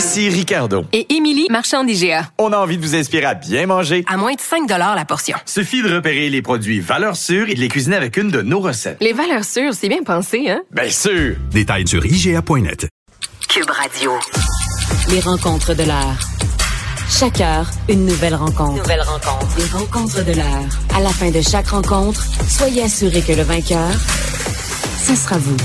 Ici Ricardo. Et Émilie, marchand d'IGA. On a envie de vous inspirer à bien manger. À moins de 5 la portion. Suffit de repérer les produits valeurs sûres et de les cuisiner avec une de nos recettes. Les valeurs sûres, c'est bien pensé, hein? Bien sûr! Détails sur IGA.net. Cube Radio. Les rencontres de l'heure. Chaque heure, une nouvelle rencontre. Nouvelle rencontre. Les rencontres de l'heure. À la fin de chaque rencontre, soyez assurés que le vainqueur, ce sera vous.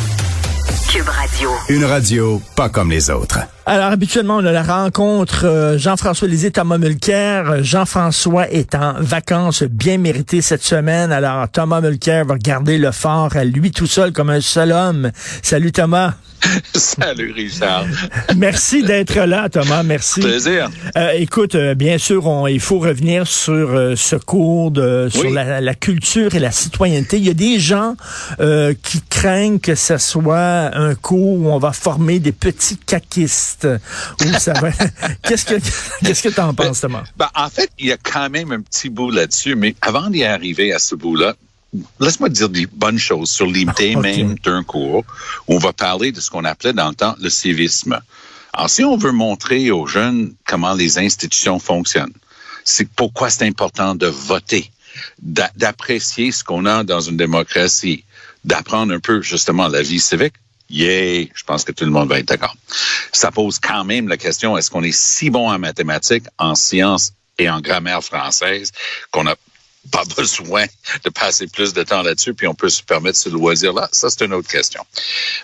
Cube Radio. Une radio pas comme les autres. Alors, habituellement, on a la rencontre euh, Jean-François Lisée, Thomas Mulcair. Jean-François est en vacances bien méritées cette semaine. Alors, Thomas Mulcair va garder le fort à lui tout seul comme un seul homme. Salut, Thomas. Salut Richard. Merci d'être là, Thomas. Merci. Plaisir. Euh, écoute, euh, bien sûr, on, il faut revenir sur euh, ce cours de, sur la, la culture et la citoyenneté. Il y a des gens qui craignent que ce soit un cours où on va former des petits caquistes. Où ça va. qu'est-ce que qu'est-ce que t'en penses, Thomas? Ben, en fait, il y a quand même un petit bout là-dessus, mais avant d'y arriver à ce bout-là, laisse-moi dire des bonnes choses sur l'idée même d'un cours où on va parler de ce qu'on appelait dans le temps le civisme. Alors, si on veut montrer aux jeunes comment les institutions fonctionnent, c'est pourquoi c'est important de voter, d'a- d'apprécier ce qu'on a dans une démocratie, d'apprendre un peu justement la vie civique. Yeah, je pense que tout le monde va être d'accord. Ça pose quand même la question, est-ce qu'on est si bon en mathématiques, en sciences et en grammaire française qu'on n'a pas besoin de passer plus de temps là-dessus, puis on peut se permettre ce loisir-là. Ça, c'est une autre question.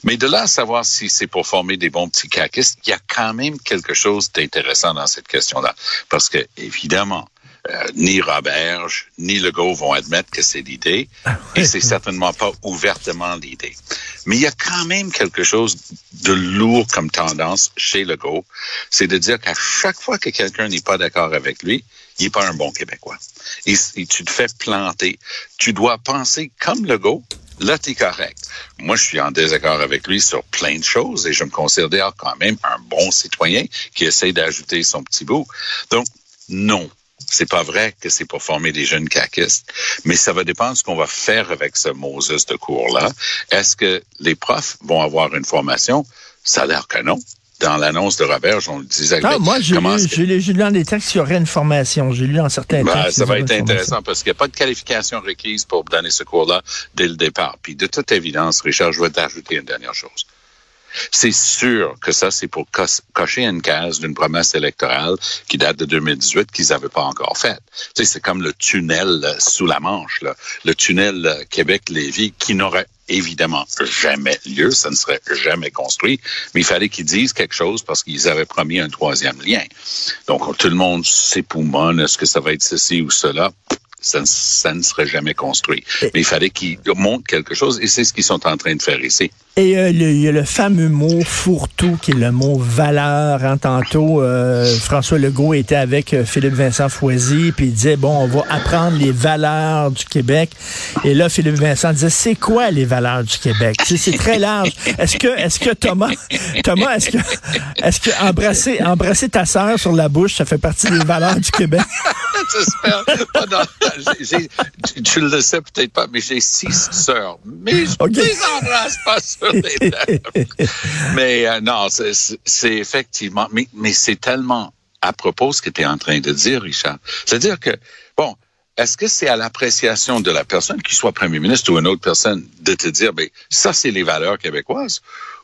Mais de là à savoir si c'est pour former des bons petits caquistes, il y a quand même quelque chose d'intéressant dans cette question-là. Parce que, évidemment, euh, ni Roberge, ni Legault vont admettre que c'est l'idée, et c'est certainement pas ouvertement l'idée. Mais il y a quand même quelque chose de lourd comme tendance chez Legault, c'est de dire qu'à chaque fois que quelqu'un n'est pas d'accord avec lui, il n'est pas un bon Québécois. Et, et tu te fais planter. Tu dois penser comme Legault, là, tu es correct. Moi, je suis en désaccord avec lui sur plein de choses et je me considère quand même un bon citoyen qui essaie d'ajouter son petit bout. Donc, non. C'est pas vrai que c'est pour former des jeunes caquistes, mais ça va dépendre de ce qu'on va faire avec ce Moses de cours-là. Est-ce que les profs vont avoir une formation? Ça a l'air que non. Dans l'annonce de Roberge, on le disait. Ah, moi, j'ai lu, que- lu, dans des textes qu'il y aurait une formation. J'ai lu dans certains ben, textes. ça va être intéressant parce qu'il n'y a pas de qualification requise pour donner ce cours-là dès le départ. Puis de toute évidence, Richard, je vais t'ajouter une dernière chose. C'est sûr que ça, c'est pour cocher une case d'une promesse électorale qui date de 2018 qu'ils n'avaient pas encore faite. Tu sais, c'est comme le tunnel sous la Manche, là. le tunnel euh, Québec-Lévis qui n'aurait évidemment jamais lieu, ça ne serait jamais construit, mais il fallait qu'ils disent quelque chose parce qu'ils avaient promis un troisième lien. Donc, tout le monde s'époumonne, est-ce que ça va être ceci ou cela? Ça, ne- ça ne serait jamais construit. Mais il fallait qu'ils montrent quelque chose et c'est ce qu'ils sont en train de faire ici. Et euh, le- il y a le fameux mot fourre-tout, qui est le mot valeur. Hein, tantôt, euh, François Legault était avec euh, Philippe Vincent Foisy, puis il disait, bon, on va apprendre les valeurs du Québec. Et là, Philippe Vincent disait, c'est quoi les valeurs du Québec? C'est très large. Est-ce que, est-ce que Thomas, Thomas, est-ce que, est-ce que embrasser, embrasser ta sœur sur la bouche, ça fait partie des valeurs du Québec? J'espère. j'ai- tu- tu le sais peut-être pas, mais j'ai six sœurs. Mais je ne les embrasse pas sur les lèvres. Mais euh, non, c'est effectivement, mais, mais c'est tellement à propos ce que tu es en train de dire, Richard. C'est-à-dire que, bon, est-ce que c'est à l'appréciation de la personne, qu'il soit premier ministre ou une autre personne, de te dire, ben, ça, c'est les valeurs québécoises?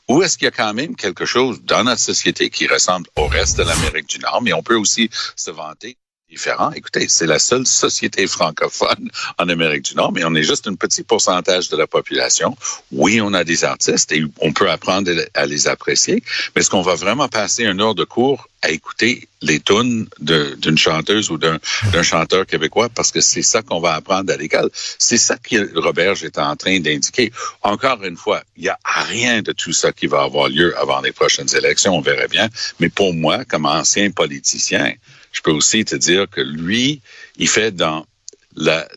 Ou est-ce qu'il y a quand même quelque chose dans notre société qui ressemble au reste de l'Amérique du Nord, mais on peut aussi se vanter différent. Écoutez, c'est la seule société francophone en Amérique du Nord, mais on est juste un petit pourcentage de la population. Oui, on a des artistes et on peut apprendre à les apprécier, mais est-ce qu'on va vraiment passer une heure de cours à écouter les tunes d'une chanteuse ou d'un chanteur québécois? Parce que c'est ça qu'on va apprendre à l'école. C'est ça que Robert est en train d'indiquer. Encore une fois, il n'y a rien de tout ça qui va avoir lieu avant les prochaines élections, on verrait bien. Mais pour moi, comme ancien politicien, je peux aussi te dire que lui, il fait dans la,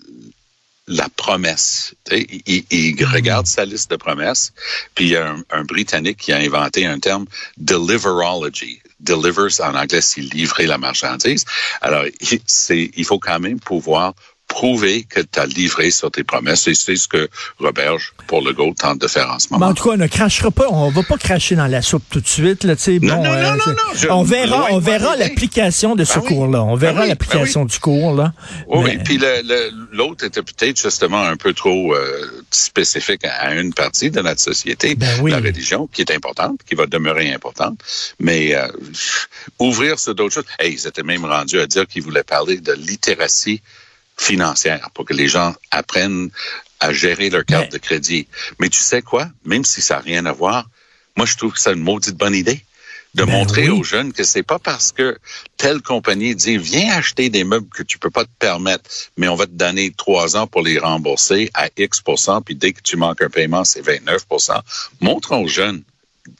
la promesse. Il, il, hmm. regarde sa liste de promesses, puis il y a un, un, Britannique qui a inventé un terme deliverology. Delivers en anglais, c'est livrer la marchandise. Alors, il faut quand même pouvoir prouver que tu as livré sur tes promesses. Et c'est ce que Robert, pour le go, tente de faire en ce moment. Mais en tout cas, on ne crachera pas, on va pas cracher dans la soupe tout de suite. Là, bon, non, non, euh, non, non, on verra, on verra l'application de ce ben cours-là. On verra ben oui, l'application ben oui. du cours. Là. Oui, Mais... puis l'autre était peut-être justement un peu trop euh, spécifique à une partie de notre société, oui. la religion, qui est importante, qui va demeurer importante. Mais euh, ouvrir sur d'autres choses. Hey, ils étaient même rendus à dire qu'ils voulaient parler de littératie financière pour que les gens apprennent à gérer leur carte de crédit. Mais tu sais quoi? Même si ça n'a rien à voir, moi, je trouve que c'est une maudite bonne idée de Ben montrer oui. aux jeunes que c'est pas parce que telle compagnie dit viens acheter des meubles que tu peux pas te permettre, mais on va te donner trois ans pour les rembourser à X puis dès que tu manques un paiement, c'est 29% Montrons aux jeunes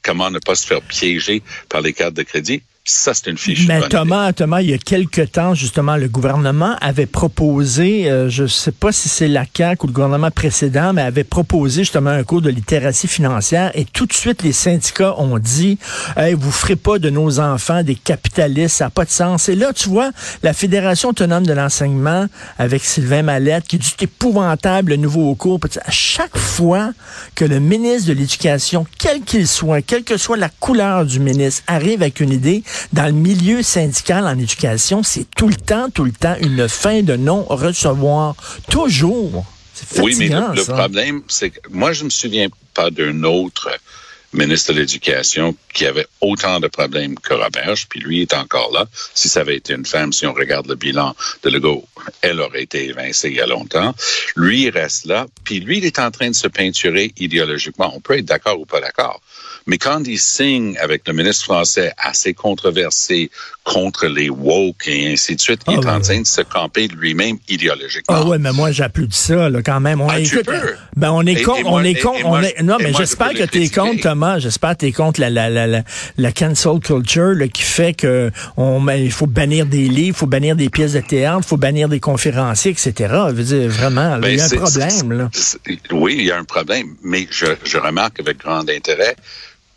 comment ne pas se faire piéger par les cartes de crédit. Ça, c'est une fiche. Mais Thomas, Thomas, il y a quelque temps, justement, le gouvernement avait proposé, euh, je ne sais pas si c'est la CAQ ou le gouvernement précédent, mais avait proposé justement un cours de littératie financière et tout de suite, les syndicats ont dit, hey, vous ferez pas de nos enfants des capitalistes, ça n'a pas de sens. Et là, tu vois, la Fédération autonome de l'enseignement avec Sylvain Mallette qui dit, c'est épouvantable le nouveau cours. À chaque fois que le ministre de l'Éducation, quel qu'il soit, quelle que soit la couleur du ministre, arrive avec une idée, dans le milieu syndical en éducation, c'est tout le temps, tout le temps une fin de non-recevoir. Toujours. C'est Oui, mais le, fatigant, le problème, c'est que moi, je me souviens pas d'un autre ministre de l'Éducation qui avait autant de problèmes que Roberge, puis lui est encore là. Si ça avait été une femme, si on regarde le bilan de Legault, elle aurait été évincée il y a longtemps. Lui, il reste là, puis lui, il est en train de se peinturer idéologiquement. On peut être d'accord ou pas d'accord. Mais quand il signe avec le ministre français assez controversé contre les woke et ainsi de suite, il Ah, est ouais, en train de se camper lui-même idéologiquement. Ah ouais, mais moi j'applaudis ça là, quand même. On, Ah, tu peux. euh, ben on est Et- on est et- con, et on est. Non, mais j'espère que t'es critiquer. contre Thomas. J'espère que t'es contre la la la la, la cancel culture là, qui fait que on il faut bannir des livres, il faut bannir des pièces de théâtre, il faut bannir des conférenciers, etc. Je veux dire vraiment, là, Ben, il y a un problème là. Oui, il y a un problème, mais je, je remarque avec grand intérêt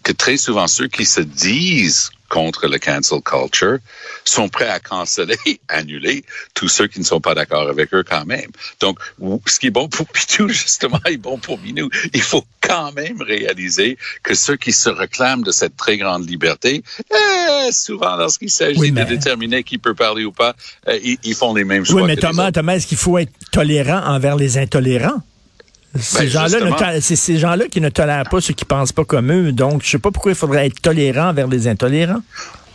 que très souvent ceux qui se disent contre le cancel culture sont prêts à canceller, annuler tous ceux qui ne sont pas d'accord avec eux quand même. Donc, ce qui est bon pour Pitou, justement, est bon pour Minou. Il faut quand même réaliser que ceux qui se réclament de cette très grande liberté, eh, souvent lorsqu'il s'agit Oui, mais- de déterminer qui peut parler ou pas, euh, ils, ils font les mêmes choix. Oui, mais que Thomas. Thomas, est-ce qu'il faut être tolérant envers les intolérants? Ces Ben, gens-là, to- c'est ces gens-là qui ne tolèrent pas ceux qui pensent pas comme eux. Donc, je sais pas pourquoi il faudrait être tolérant envers les intolérants.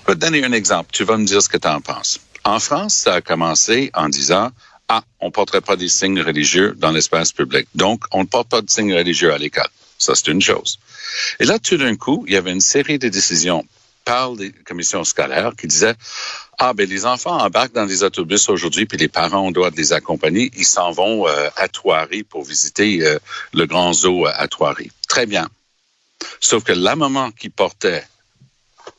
Je vais te donner un exemple. Tu vas me dire ce que tu en penses. En France, ça a commencé en disant Ah, on ne porterait pas des signes religieux dans l'espace public. Donc, on ne porte pas de signes religieux à l'école. Ça, c'est une chose. Et là, tout d'un coup, il y avait une série de décisions par les commissions scolaires qui disaient Ah, ben les enfants embarquent dans des autobus aujourd'hui, puis les parents, on doit les accompagner. Ils s'en vont euh, à Thoiry pour visiter euh, le grand zoo à Thoiry. Très bien. Sauf que la maman qui portait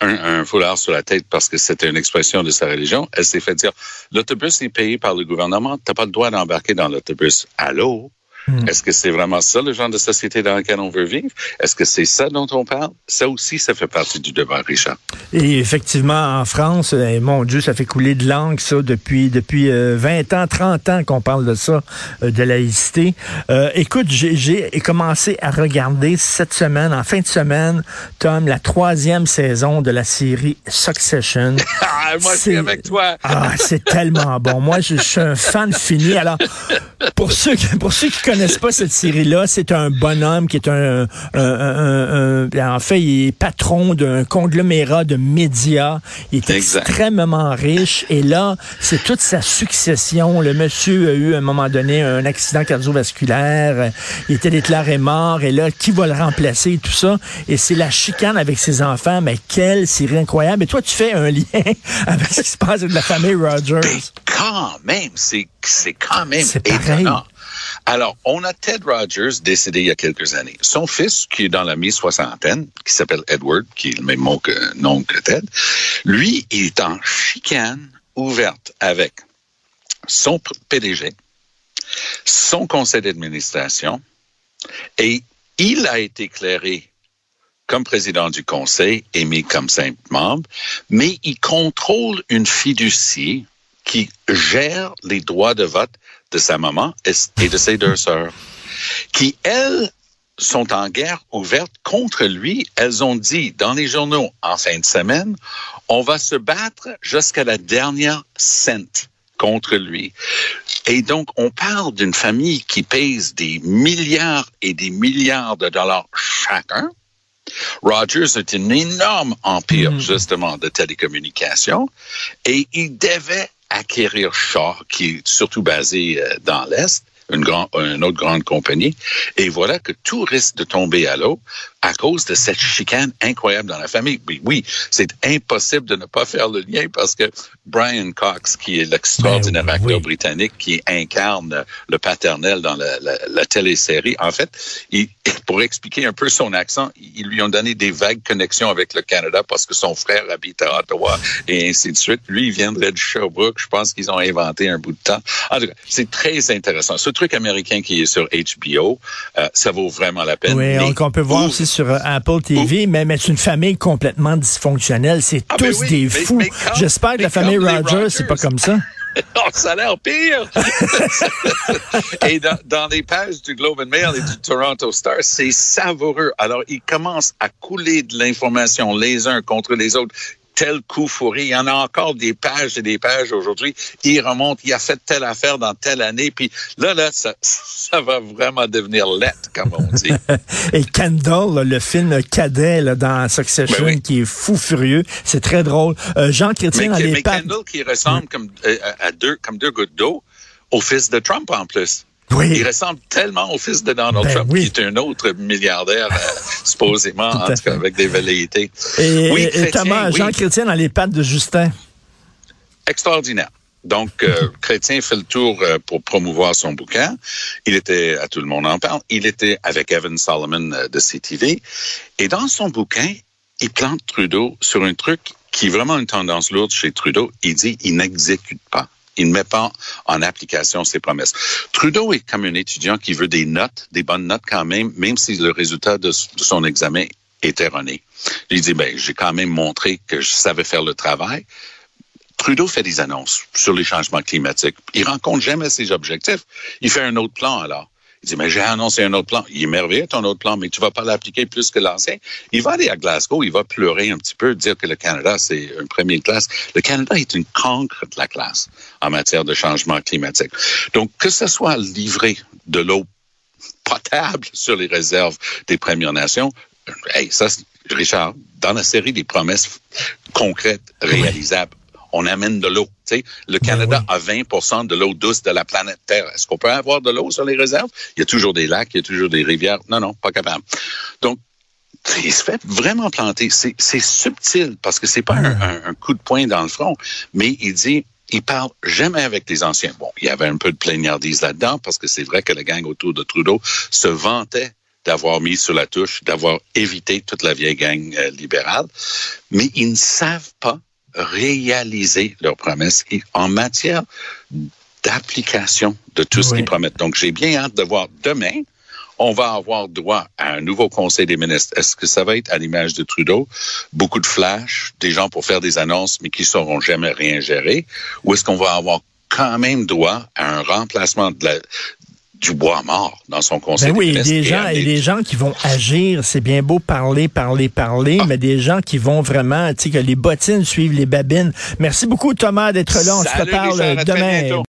un, un foulard sur la tête parce que c'était une expression de sa religion, elle s'est fait dire l'autobus est payé par le gouvernement, t'as pas le droit d'embarquer dans l'autobus. Allô? Est-ce que c'est vraiment ça le genre de société dans laquelle on veut vivre? Est-ce que c'est ça dont on parle? Ça aussi, ça fait partie du devoir, Richard. Et effectivement, en France, eh, mon Dieu, ça fait couler de langue, ça, depuis, depuis euh, 20 ans, 30 ans qu'on parle de ça, euh, de laïcité. Euh, écoute, j'ai- commencé à regarder cette semaine, en fin de semaine, Tom, la troisième saison de la série Succession. Ah, moi, je suis avec toi. Ah, c'est tellement bon. Moi, je, je suis un fan fini. Alors, pour ceux, qui- pour ceux qui connaissent pas cette série-là, c'est un bonhomme qui est un, un- un- un- en fait, il est patron d'un conglomérat de médias. Il est Exact. extrêmement riche et là, c'est toute sa succession. Le monsieur a eu à un moment donné un accident cardiovasculaire, il était déclaré mort et là, qui va le remplacer et tout ça? Et c'est la chicane avec ses enfants, mais quelle série incroyable. Et toi, tu fais un lien avec ce qui se passe avec la famille Rogers. quand même, c'est c'est quand même pareil. Alors, on a Ted Rogers décédé il y a quelques années. Son fils, qui est dans la mi-soixantaine, qui s'appelle Edward, qui est le même nom que Ted, lui, il est en chicane ouverte avec son PDG, son conseil d'administration, et il a été éclairé comme président du conseil et mis comme simple membre, mais il contrôle une fiducie qui gère les droits de vote de sa maman et de ses deux sœurs, qui, elles, sont en guerre ouverte contre lui. Elles ont dit dans les journaux en fin de semaine, on va se battre jusqu'à la dernière cent contre lui. Et donc, on parle d'une famille qui pèse des milliards et des milliards de dollars chacun. Rogers est un énorme empire, justement, de télécommunications et il devait acquérir Shaw, qui est surtout basé euh, dans l'Est, une, grand, une autre grande compagnie. Et voilà que tout risque de tomber à l'eau à cause de cette chicane incroyable dans la famille. Oui, oui, c'est impossible de ne pas faire le lien parce que Brian Cox, qui est l'extraordinaire Ben acteur britannique qui incarne le paternel dans la, la, la télésérie, en fait, il, pour expliquer un peu son accent, ils lui ont donné des vagues connexions avec le Canada parce que son frère habite à Ottawa et ainsi de suite. Lui, il viendrait de Sherbrooke. Je pense qu'ils ont inventé un bout de temps. En tout cas, c'est très intéressant. Ce truc américain qui est sur HBO, euh, ça vaut vraiment la peine. Oui, Mais on, qu'on peut voir aussi sur euh, Apple TV, mais, mais c'est une famille complètement dysfonctionnelle. C'est Ah, tous ben oui, des mais- fous. J'espère que la famille Rogers, c'est pas comme ça. Oh, ça a l'air pire! et dans, dans les pages du Globe and Mail et du Toronto Star, c'est savoureux. Alors, ils commencent à couler de l'information les uns contre les autres. Tel coup fourré. Il y en a encore des pages et des pages aujourd'hui. Il remonte, il a fait telle affaire dans telle année. Puis là, là, ça, ça va vraiment devenir lettre, comme on dit. Et Kendall, là, le film cadet là, dans Succession, Ben oui. qui est fou furieux, c'est très drôle. Euh, Jean mais, Chrétien mais pattes. Kendall qui ressemble comme, euh, à deux, comme deux gouttes d'eau au fils de Trump en plus. Oui. Il ressemble tellement au fils de Donald Ben Trump, oui. qui est un autre milliardaire, euh, supposément, Tout en tout cas, avec des velléités. Et, oui, et Chrétien, Thomas, Jean Chrétien dans les pattes de Justin. extraordinaire. Donc, euh, Chrétien fait le tour euh, pour promouvoir son bouquin. Il était, à tout le monde en parle, il était avec Evan Solomon euh, de CTV. Et dans son bouquin, il plante Trudeau sur un truc qui est vraiment une tendance lourde chez Trudeau. Il dit, il n'exécute pas. Il ne met pas en application ses promesses. Trudeau est comme un étudiant qui veut des notes, des bonnes notes quand même, même si le résultat de, son examen est erroné. Il dit, ben, j'ai quand même montré que je savais faire le travail. Trudeau fait des annonces sur les changements climatiques. Il rencontre jamais ses objectifs. Il fait un autre plan alors. Il dit, mais j'ai annoncé un autre plan. Il est merveilleux ton autre plan, mais tu vas pas l'appliquer plus que l'ancien. Il va aller à Glasgow, il va pleurer un petit peu, dire que le Canada, c'est une première classe. Le Canada est une cancre de la classe en matière de changement climatique. Donc, que ce soit livré de l'eau potable sur les réserves des Premières Nations, hey, ça, Richard, dans la série des promesses concrètes, réalisables, on amène de l'eau. Tu sais, le Canada a 20% de l'eau douce de la planète Terre. Est-ce qu'on peut avoir de l'eau sur les réserves? Il y a toujours des lacs, il y a toujours des rivières. Non, non, pas capable. Donc, il se fait vraiment planter. C'est c'est subtil parce que c'est pas un, un- un coup de poing dans le front, mais il dit, il parle jamais avec les anciens. Bon, il y avait un peu de plaignardise là-dedans parce que c'est vrai que la gang autour de Trudeau se vantait d'avoir mis sur la touche, d'avoir évité toute la vieille gang euh, libérale, mais ils ne savent pas réaliser leurs promesses Et en matière d'application de tout ce Oui. qu'ils promettent. Donc, j'ai bien hâte de voir demain on va avoir droit à un nouveau conseil des ministres. Est-ce que ça va être à l'image de Trudeau? Beaucoup de flash, des gens pour faire des annonces, mais qui sauront jamais rien gérer? Ou est-ce qu'on va avoir quand même droit à un remplacement de la, du bois mort dans son conseil Ben oui, des gens, et des- gens qui vont agir, c'est bien beau parler, parler, parler, Ah. mais des gens qui vont vraiment, tu sais, que les bottines suivent les babines. Merci beaucoup, Thomas, d'être là. On se Salut, reparle à très demain.